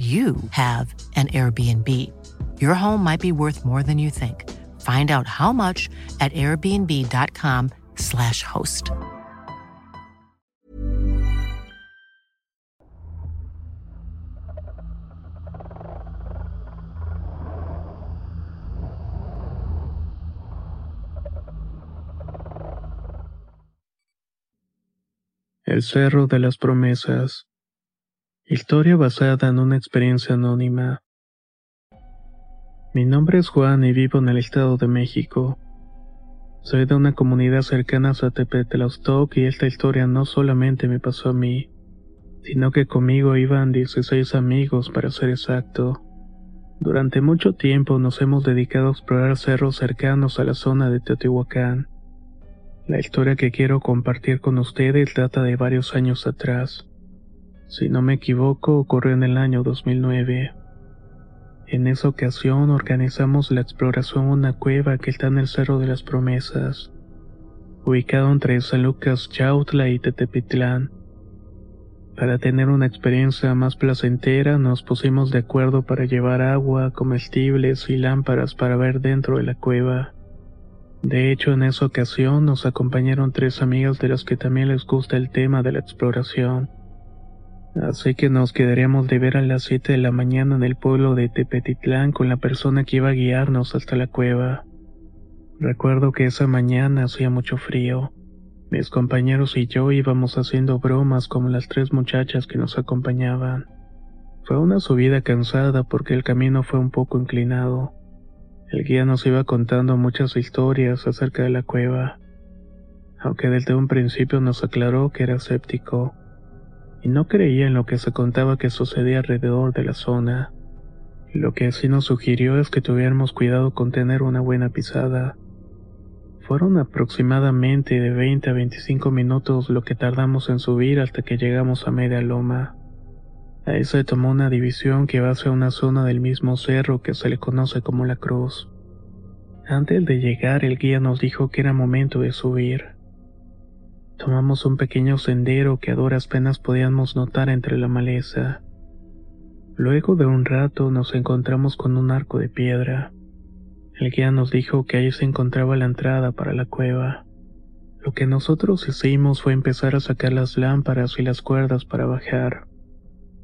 you have an Airbnb. Your home might be worth more than you think. Find out how much at airbnb.com/slash host. El Cerro de las Promesas. Historia basada en una experiencia anónima. Mi nombre es Juan y vivo en el Estado de México. Soy de una comunidad cercana a Zatepetlaustoc y esta historia no solamente me pasó a mí, sino que conmigo iban 16 amigos para ser exacto. Durante mucho tiempo nos hemos dedicado a explorar cerros cercanos a la zona de Teotihuacán. La historia que quiero compartir con ustedes data de varios años atrás. Si no me equivoco, ocurrió en el año 2009. En esa ocasión organizamos la exploración de una cueva que está en el Cerro de las Promesas, ubicado entre San Lucas Chautla y Tetepitlán. Para tener una experiencia más placentera, nos pusimos de acuerdo para llevar agua, comestibles y lámparas para ver dentro de la cueva. De hecho, en esa ocasión nos acompañaron tres amigas de las que también les gusta el tema de la exploración. Así que nos quedaríamos de ver a las 7 de la mañana en el pueblo de Tepetitlán con la persona que iba a guiarnos hasta la cueva. Recuerdo que esa mañana hacía mucho frío. Mis compañeros y yo íbamos haciendo bromas como las tres muchachas que nos acompañaban. Fue una subida cansada porque el camino fue un poco inclinado. El guía nos iba contando muchas historias acerca de la cueva, aunque desde un principio nos aclaró que era escéptico y no creía en lo que se contaba que sucedía alrededor de la zona. Lo que sí nos sugirió es que tuviéramos cuidado con tener una buena pisada. Fueron aproximadamente de 20 a 25 minutos lo que tardamos en subir hasta que llegamos a media loma. Ahí se tomó una división que va hacia una zona del mismo cerro que se le conoce como la Cruz. Antes de llegar el guía nos dijo que era momento de subir. Tomamos un pequeño sendero que a duras penas podíamos notar entre la maleza. Luego de un rato nos encontramos con un arco de piedra. El guía nos dijo que ahí se encontraba la entrada para la cueva. Lo que nosotros hicimos fue empezar a sacar las lámparas y las cuerdas para bajar.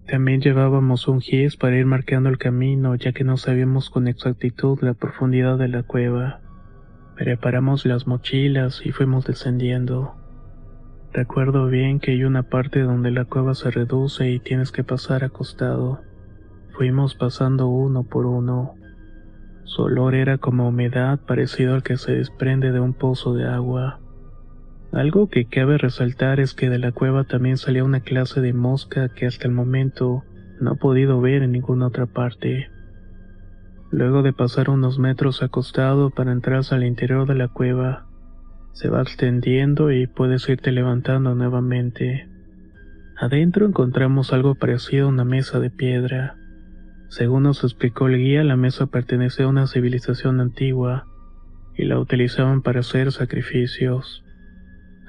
También llevábamos un gis para ir marcando el camino ya que no sabíamos con exactitud la profundidad de la cueva. Preparamos las mochilas y fuimos descendiendo. Recuerdo bien que hay una parte donde la cueva se reduce y tienes que pasar acostado. Fuimos pasando uno por uno. Su olor era como humedad parecido al que se desprende de un pozo de agua. Algo que cabe resaltar es que de la cueva también salía una clase de mosca que hasta el momento no he podido ver en ninguna otra parte. Luego de pasar unos metros acostado para entrar al interior de la cueva, se va extendiendo y puedes irte levantando nuevamente. Adentro encontramos algo parecido a una mesa de piedra. Según nos explicó el guía, la mesa pertenecía a una civilización antigua y la utilizaban para hacer sacrificios.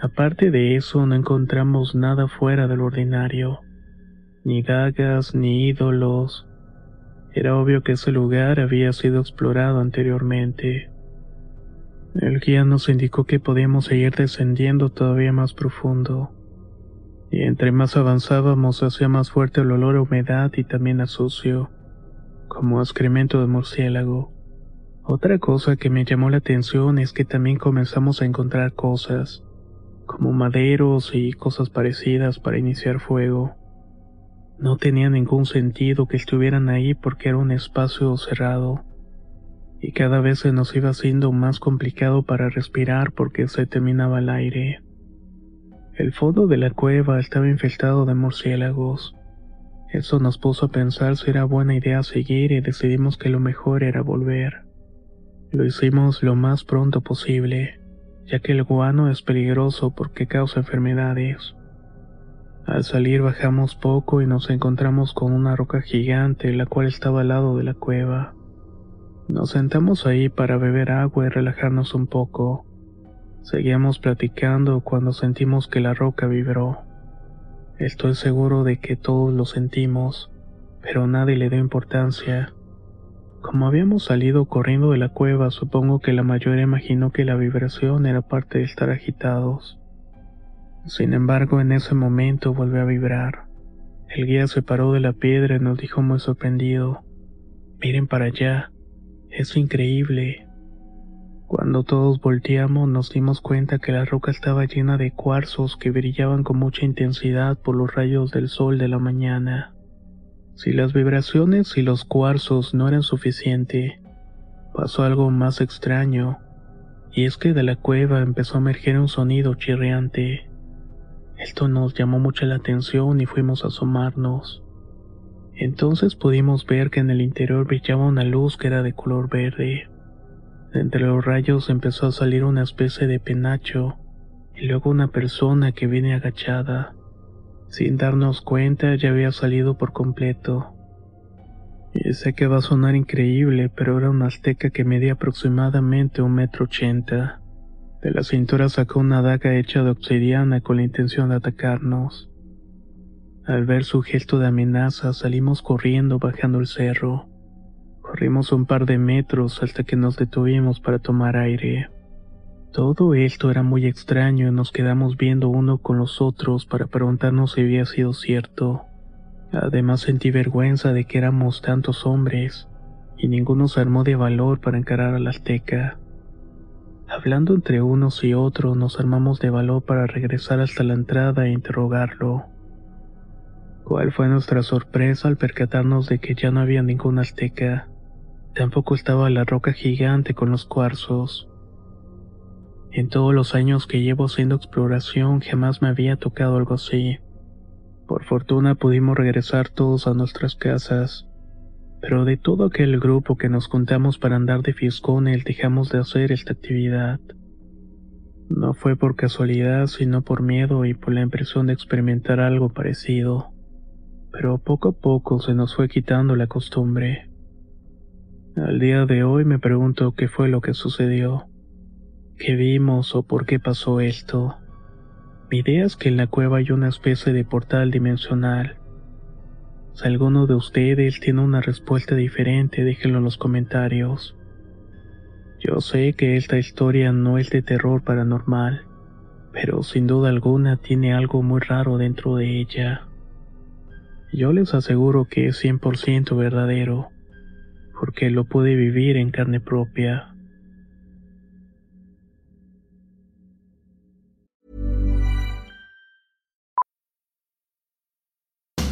Aparte de eso, no encontramos nada fuera del ordinario, ni dagas, ni ídolos. Era obvio que ese lugar había sido explorado anteriormente. El guía nos indicó que podíamos seguir descendiendo todavía más profundo. Y entre más avanzábamos hacía más fuerte el olor a humedad y también a sucio, como excremento de murciélago. Otra cosa que me llamó la atención es que también comenzamos a encontrar cosas, como maderos y cosas parecidas para iniciar fuego. No tenía ningún sentido que estuvieran ahí porque era un espacio cerrado y cada vez se nos iba haciendo más complicado para respirar porque se terminaba el aire. El fondo de la cueva estaba infestado de murciélagos. Eso nos puso a pensar si era buena idea seguir y decidimos que lo mejor era volver. Lo hicimos lo más pronto posible, ya que el guano es peligroso porque causa enfermedades. Al salir bajamos poco y nos encontramos con una roca gigante la cual estaba al lado de la cueva. Nos sentamos ahí para beber agua y relajarnos un poco. Seguíamos platicando cuando sentimos que la roca vibró. Estoy seguro de que todos lo sentimos, pero nadie le dio importancia. Como habíamos salido corriendo de la cueva, supongo que la mayoría imaginó que la vibración era parte de estar agitados. Sin embargo, en ese momento volvió a vibrar. El guía se paró de la piedra y nos dijo muy sorprendido, miren para allá, es increíble. Cuando todos volteamos nos dimos cuenta que la roca estaba llena de cuarzos que brillaban con mucha intensidad por los rayos del sol de la mañana. Si las vibraciones y los cuarzos no eran suficiente, pasó algo más extraño, y es que de la cueva empezó a emerger un sonido chirriante. Esto nos llamó mucho la atención y fuimos a asomarnos. Entonces pudimos ver que en el interior brillaba una luz que era de color verde. Entre los rayos empezó a salir una especie de penacho y luego una persona que viene agachada. Sin darnos cuenta ya había salido por completo. Y sé que va a sonar increíble, pero era una azteca que medía aproximadamente un metro ochenta. De la cintura sacó una daga hecha de obsidiana con la intención de atacarnos. Al ver su gesto de amenaza salimos corriendo bajando el cerro. Corrimos un par de metros hasta que nos detuvimos para tomar aire. Todo esto era muy extraño y nos quedamos viendo uno con los otros para preguntarnos si había sido cierto. Además sentí vergüenza de que éramos tantos hombres y ninguno se armó de valor para encarar a la azteca. Hablando entre unos y otros nos armamos de valor para regresar hasta la entrada e interrogarlo. ¿Cuál fue nuestra sorpresa al percatarnos de que ya no había ningún azteca? Tampoco estaba la roca gigante con los cuarzos. En todos los años que llevo haciendo exploración jamás me había tocado algo así. Por fortuna pudimos regresar todos a nuestras casas, pero de todo aquel grupo que nos juntamos para andar de fiscones dejamos de hacer esta actividad. No fue por casualidad, sino por miedo y por la impresión de experimentar algo parecido. Pero poco a poco se nos fue quitando la costumbre. Al día de hoy me pregunto qué fue lo que sucedió, qué vimos o por qué pasó esto. Mi idea es que en la cueva hay una especie de portal dimensional. Si alguno de ustedes tiene una respuesta diferente, déjenlo en los comentarios. Yo sé que esta historia no es de terror paranormal, pero sin duda alguna tiene algo muy raro dentro de ella. Yo les aseguro que es 100% verdadero porque lo pude vivir en carne propia.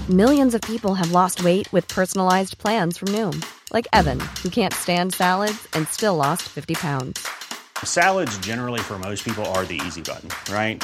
Millions of people have lost weight with personalized plans from Noom, like Evan, who can't stand salads and still lost 50 pounds. Salads generally for most people are the easy button, right?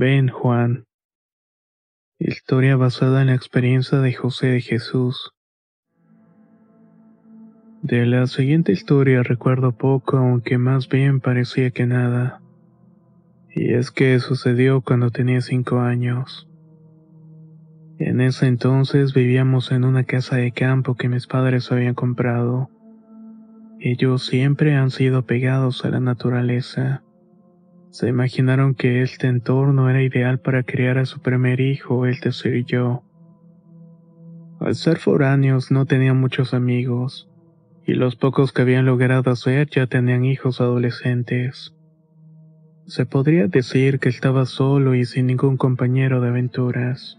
Ven, Juan. Historia basada en la experiencia de José de Jesús. De la siguiente historia recuerdo poco, aunque más bien parecía que nada. Y es que sucedió cuando tenía cinco años. En ese entonces vivíamos en una casa de campo que mis padres habían comprado. Ellos siempre han sido pegados a la naturaleza. Se imaginaron que este entorno era ideal para criar a su primer hijo, el tercer yo. Al ser foráneos no tenían muchos amigos y los pocos que habían logrado hacer ya tenían hijos adolescentes. Se podría decir que estaba solo y sin ningún compañero de aventuras.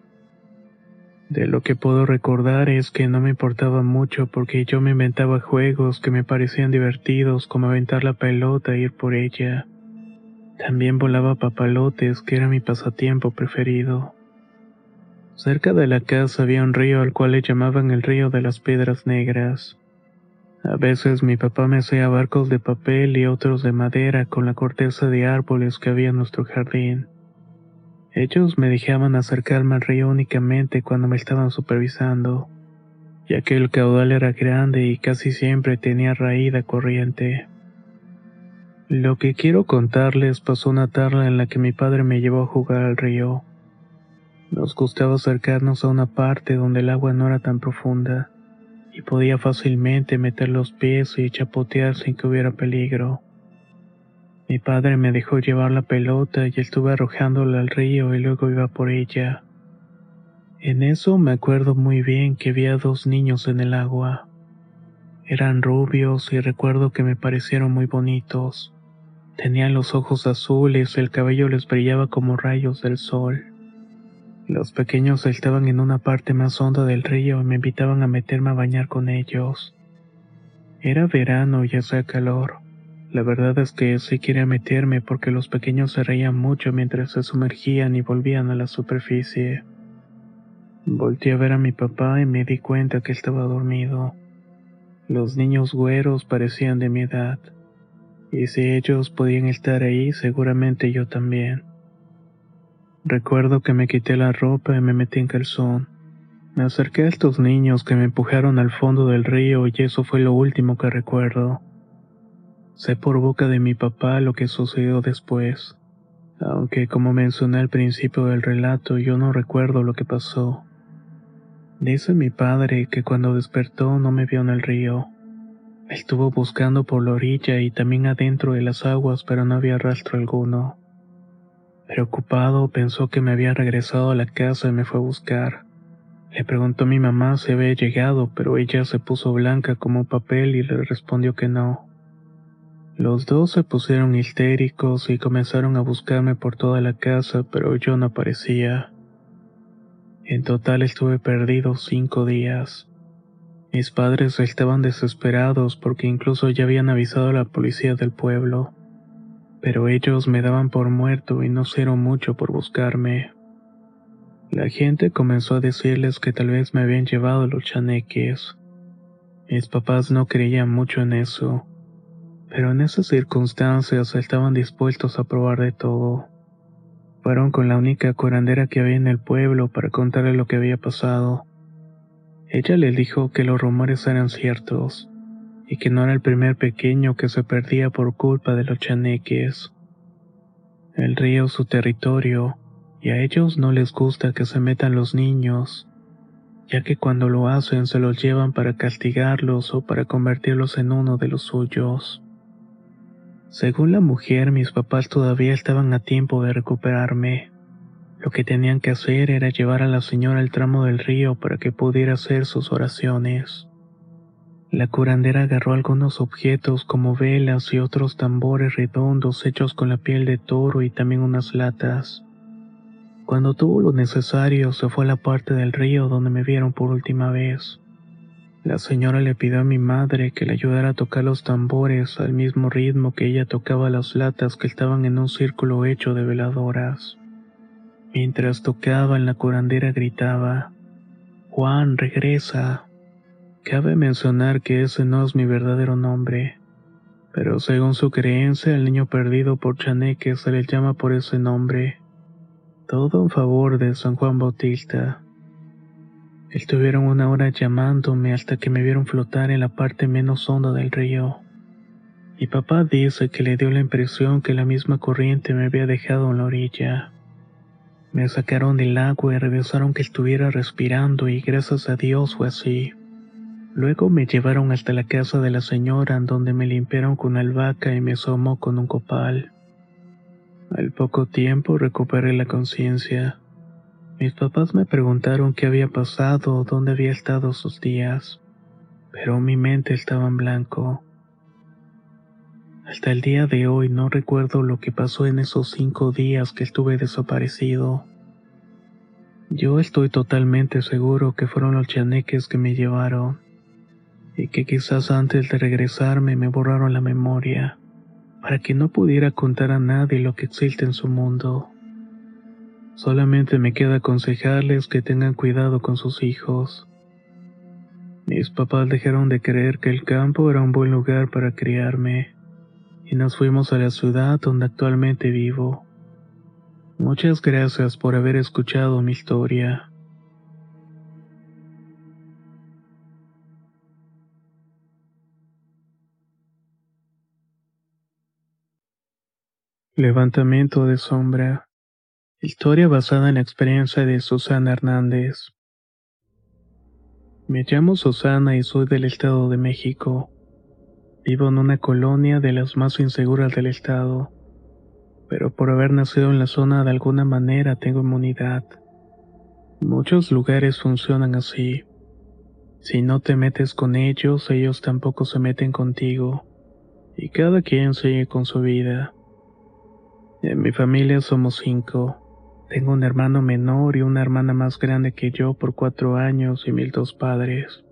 De lo que puedo recordar es que no me importaba mucho porque yo me inventaba juegos que me parecían divertidos como aventar la pelota e ir por ella. También volaba papalotes, que era mi pasatiempo preferido. Cerca de la casa había un río al cual le llamaban el río de las piedras negras. A veces mi papá me hacía barcos de papel y otros de madera con la corteza de árboles que había en nuestro jardín. Ellos me dejaban acercarme al río únicamente cuando me estaban supervisando, ya que el caudal era grande y casi siempre tenía raída corriente. Lo que quiero contarles pasó una tarde en la que mi padre me llevó a jugar al río. Nos gustaba acercarnos a una parte donde el agua no era tan profunda y podía fácilmente meter los pies y chapotear sin que hubiera peligro. Mi padre me dejó llevar la pelota y estuve arrojándola al río y luego iba por ella. En eso me acuerdo muy bien que había dos niños en el agua. Eran rubios y recuerdo que me parecieron muy bonitos. Tenían los ojos azules el cabello les brillaba como rayos del sol. Los pequeños estaban en una parte más honda del río y me invitaban a meterme a bañar con ellos. Era verano y hacía calor. La verdad es que sí quería meterme porque los pequeños se reían mucho mientras se sumergían y volvían a la superficie. Volté a ver a mi papá y me di cuenta que estaba dormido. Los niños güeros parecían de mi edad, y si ellos podían estar ahí, seguramente yo también. Recuerdo que me quité la ropa y me metí en calzón. Me acerqué a estos niños que me empujaron al fondo del río y eso fue lo último que recuerdo. Sé por boca de mi papá lo que sucedió después, aunque como mencioné al principio del relato yo no recuerdo lo que pasó. Dice mi padre que cuando despertó no me vio en el río. Estuvo buscando por la orilla y también adentro de las aguas, pero no había rastro alguno. Preocupado, pensó que me había regresado a la casa y me fue a buscar. Le preguntó a mi mamá si había llegado, pero ella se puso blanca como papel y le respondió que no. Los dos se pusieron histéricos y comenzaron a buscarme por toda la casa, pero yo no aparecía. En total estuve perdido cinco días. Mis padres estaban desesperados porque incluso ya habían avisado a la policía del pueblo, pero ellos me daban por muerto y no hicieron mucho por buscarme. La gente comenzó a decirles que tal vez me habían llevado los chaneques. Mis papás no creían mucho en eso, pero en esas circunstancias estaban dispuestos a probar de todo. Fueron con la única curandera que había en el pueblo para contarle lo que había pasado. Ella le dijo que los rumores eran ciertos y que no era el primer pequeño que se perdía por culpa de los chaneques. El río es su territorio y a ellos no les gusta que se metan los niños, ya que cuando lo hacen se los llevan para castigarlos o para convertirlos en uno de los suyos. Según la mujer, mis papás todavía estaban a tiempo de recuperarme. Lo que tenían que hacer era llevar a la señora al tramo del río para que pudiera hacer sus oraciones. La curandera agarró algunos objetos como velas y otros tambores redondos hechos con la piel de toro y también unas latas. Cuando tuvo lo necesario, se fue a la parte del río donde me vieron por última vez. La señora le pidió a mi madre que le ayudara a tocar los tambores al mismo ritmo que ella tocaba las latas que estaban en un círculo hecho de veladoras. Mientras tocaban, la curandera gritaba, Juan, regresa. Cabe mencionar que ese no es mi verdadero nombre, pero según su creencia, el niño perdido por Chaneque se le llama por ese nombre. Todo en favor de San Juan Bautista. Estuvieron una hora llamándome hasta que me vieron flotar en la parte menos honda del río. Mi papá dice que le dio la impresión que la misma corriente me había dejado en la orilla. Me sacaron del agua y revisaron que estuviera respirando y gracias a Dios fue así. Luego me llevaron hasta la casa de la señora en donde me limpiaron con albahaca y me asomó con un copal. Al poco tiempo recuperé la conciencia. Mis papás me preguntaron qué había pasado o dónde había estado sus días, pero mi mente estaba en blanco. Hasta el día de hoy no recuerdo lo que pasó en esos cinco días que estuve desaparecido. Yo estoy totalmente seguro que fueron los chaneques que me llevaron y que quizás antes de regresarme me borraron la memoria para que no pudiera contar a nadie lo que existe en su mundo. Solamente me queda aconsejarles que tengan cuidado con sus hijos. Mis papás dejaron de creer que el campo era un buen lugar para criarme y nos fuimos a la ciudad donde actualmente vivo. Muchas gracias por haber escuchado mi historia. Levantamiento de sombra. Historia basada en la experiencia de Susana Hernández. Me llamo Susana y soy del Estado de México. Vivo en una colonia de las más inseguras del estado, pero por haber nacido en la zona de alguna manera tengo inmunidad. Muchos lugares funcionan así. Si no te metes con ellos, ellos tampoco se meten contigo, y cada quien sigue con su vida. En mi familia somos cinco. Tengo un hermano menor y una hermana más grande que yo por cuatro años y mil dos padres.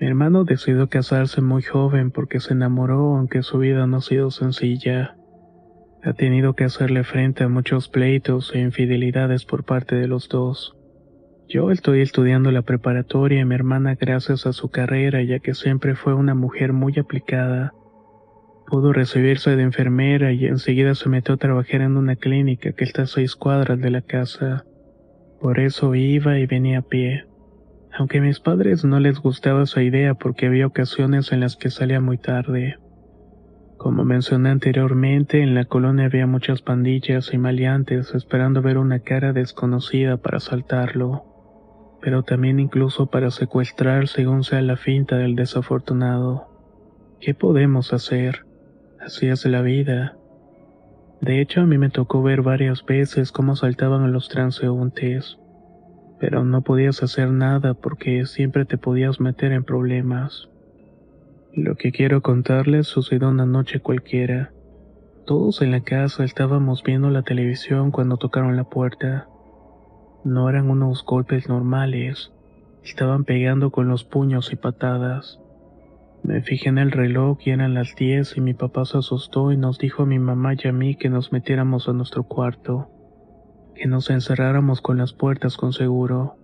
Mi hermano decidió casarse muy joven porque se enamoró aunque su vida no ha sido sencilla. Ha tenido que hacerle frente a muchos pleitos e infidelidades por parte de los dos. Yo estoy estudiando la preparatoria y mi hermana gracias a su carrera ya que siempre fue una mujer muy aplicada Pudo recibirse de enfermera y enseguida se metió a trabajar en una clínica que está a seis cuadras de la casa. Por eso iba y venía a pie. Aunque a mis padres no les gustaba esa idea porque había ocasiones en las que salía muy tarde. Como mencioné anteriormente, en la colonia había muchas pandillas y maleantes esperando ver una cara desconocida para asaltarlo, pero también incluso para secuestrar según sea la finta del desafortunado. ¿Qué podemos hacer? Así es la vida. De hecho, a mí me tocó ver varias veces cómo asaltaban a los transeúntes, pero no podías hacer nada porque siempre te podías meter en problemas. Lo que quiero contarles sucedió una noche cualquiera. Todos en la casa estábamos viendo la televisión cuando tocaron la puerta. No eran unos golpes normales, estaban pegando con los puños y patadas. Me fijé en el reloj y eran las 10 y mi papá se asustó y nos dijo a mi mamá y a mí que nos metiéramos a nuestro cuarto, que nos encerráramos con las puertas con seguro.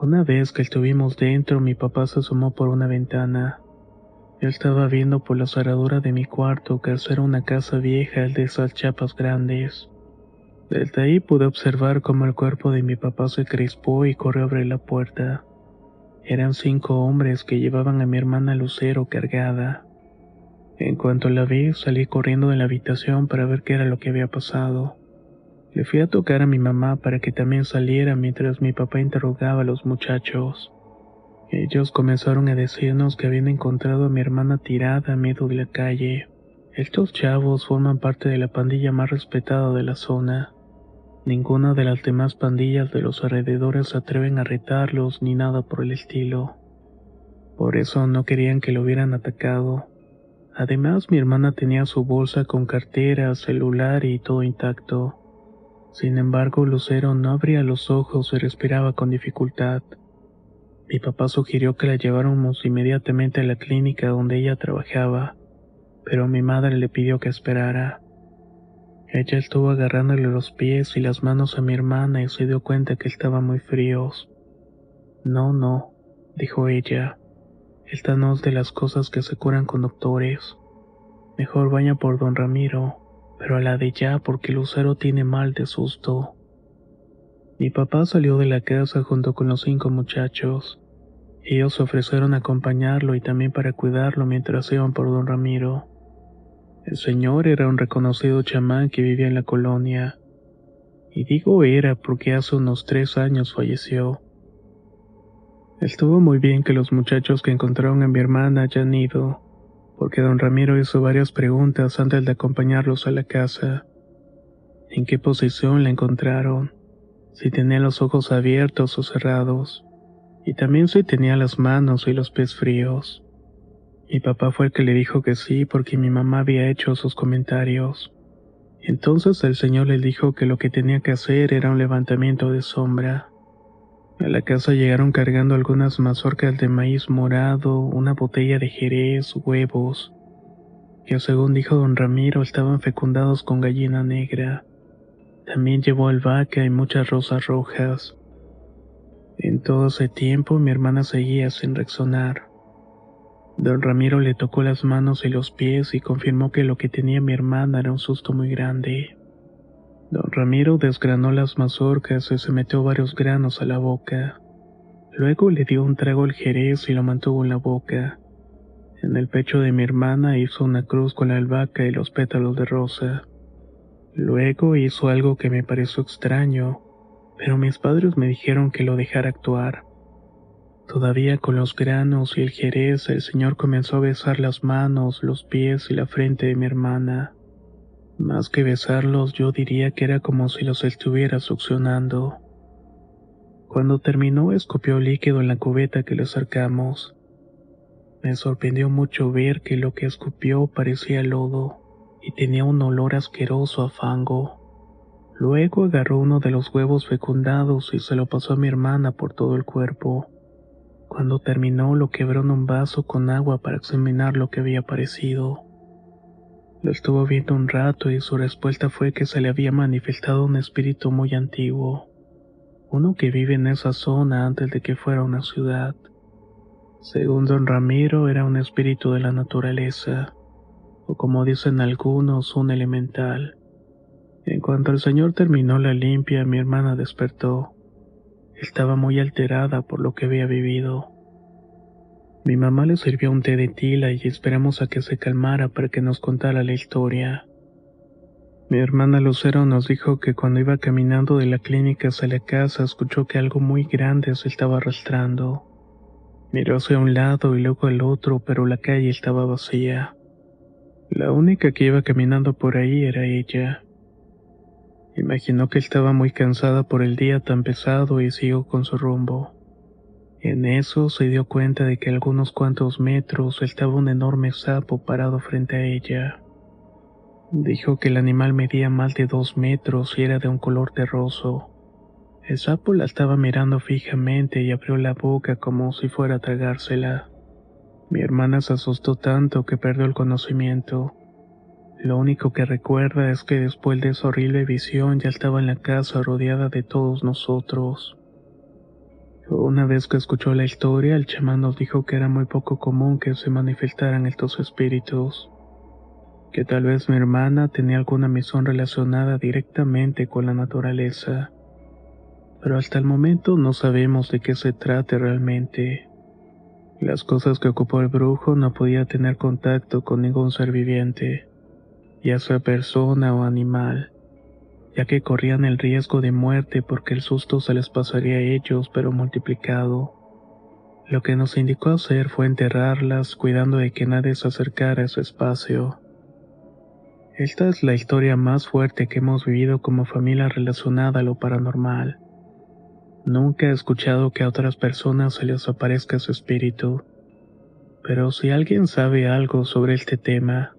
Una vez que estuvimos dentro, mi papá se asomó por una ventana. Yo estaba viendo por la cerradura de mi cuarto que era una casa vieja de esas chapas grandes. Desde ahí pude observar cómo el cuerpo de mi papá se crispó y corrió a la puerta. Eran cinco hombres que llevaban a mi hermana Lucero cargada. En cuanto la vi, salí corriendo de la habitación para ver qué era lo que había pasado. Le fui a tocar a mi mamá para que también saliera mientras mi papá interrogaba a los muchachos. Ellos comenzaron a decirnos que habían encontrado a mi hermana tirada a medio de la calle. Estos chavos forman parte de la pandilla más respetada de la zona. Ninguna de las demás pandillas de los alrededores se atreven a retarlos ni nada por el estilo. Por eso no querían que lo hubieran atacado. Además, mi hermana tenía su bolsa con cartera, celular y todo intacto. Sin embargo, Lucero no abría los ojos y respiraba con dificultad. Mi papá sugirió que la lleváramos inmediatamente a la clínica donde ella trabajaba, pero mi madre le pidió que esperara. Ella estuvo agarrándole los pies y las manos a mi hermana y se dio cuenta que estaban muy fríos. No, no, dijo ella. Esta no es de las cosas que se curan con doctores. Mejor vaya por don Ramiro, pero a la de ya porque Lucero tiene mal de susto. Mi papá salió de la casa junto con los cinco muchachos. Ellos ofrecieron acompañarlo y también para cuidarlo mientras iban por don Ramiro. El señor era un reconocido chamán que vivía en la colonia. Y digo era porque hace unos tres años falleció. Estuvo muy bien que los muchachos que encontraron a mi hermana hayan ido, porque don Ramiro hizo varias preguntas antes de acompañarlos a la casa. ¿En qué posición la encontraron? si tenía los ojos abiertos o cerrados, y también si tenía las manos y los pies fríos. Mi papá fue el que le dijo que sí porque mi mamá había hecho sus comentarios. Entonces el señor le dijo que lo que tenía que hacer era un levantamiento de sombra. A la casa llegaron cargando algunas mazorcas de maíz morado, una botella de jerez, huevos, que según dijo don Ramiro estaban fecundados con gallina negra. También llevó albahaca y muchas rosas rojas. En todo ese tiempo mi hermana seguía sin reaccionar. Don Ramiro le tocó las manos y los pies y confirmó que lo que tenía mi hermana era un susto muy grande. Don Ramiro desgranó las mazorcas y se metió varios granos a la boca. Luego le dio un trago al jerez y lo mantuvo en la boca. En el pecho de mi hermana hizo una cruz con la albahaca y los pétalos de rosa. Luego hizo algo que me pareció extraño, pero mis padres me dijeron que lo dejara actuar. Todavía con los granos y el jerez, el señor comenzó a besar las manos, los pies y la frente de mi hermana. Más que besarlos, yo diría que era como si los estuviera succionando. Cuando terminó, escupió líquido en la cubeta que le acercamos. Me sorprendió mucho ver que lo que escupió parecía lodo y tenía un olor asqueroso a fango. Luego agarró uno de los huevos fecundados y se lo pasó a mi hermana por todo el cuerpo. Cuando terminó lo quebró en un vaso con agua para examinar lo que había parecido. Lo estuvo viendo un rato y su respuesta fue que se le había manifestado un espíritu muy antiguo, uno que vive en esa zona antes de que fuera una ciudad. Según don Ramiro era un espíritu de la naturaleza o como dicen algunos, un elemental. En cuanto el señor terminó la limpia, mi hermana despertó. Estaba muy alterada por lo que había vivido. Mi mamá le sirvió un té de tila y esperamos a que se calmara para que nos contara la historia. Mi hermana Lucero nos dijo que cuando iba caminando de la clínica hacia la casa escuchó que algo muy grande se estaba arrastrando. Miró hacia un lado y luego al otro, pero la calle estaba vacía. La única que iba caminando por ahí era ella. Imaginó que estaba muy cansada por el día tan pesado y siguió con su rumbo. En eso se dio cuenta de que algunos cuantos metros estaba un enorme sapo parado frente a ella. Dijo que el animal medía más de dos metros y era de un color terroso. El sapo la estaba mirando fijamente y abrió la boca como si fuera a tragársela. Mi hermana se asustó tanto que perdió el conocimiento. Lo único que recuerda es que después de esa horrible visión ya estaba en la casa rodeada de todos nosotros. Una vez que escuchó la historia, el chamán nos dijo que era muy poco común que se manifestaran estos espíritus, que tal vez mi hermana tenía alguna misión relacionada directamente con la naturaleza pero hasta el momento no sabemos de qué se trate realmente. Las cosas que ocupó el brujo no podía tener contacto con ningún ser viviente, ya sea persona o animal, ya que corrían el riesgo de muerte porque el susto se les pasaría a ellos pero multiplicado. Lo que nos indicó hacer fue enterrarlas cuidando de que nadie se acercara a su espacio. Esta es la historia más fuerte que hemos vivido como familia relacionada a lo paranormal. Nunca he escuchado que a otras personas se les aparezca su espíritu, pero si alguien sabe algo sobre este tema,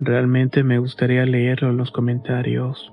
realmente me gustaría leerlo en los comentarios.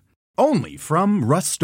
only from Rust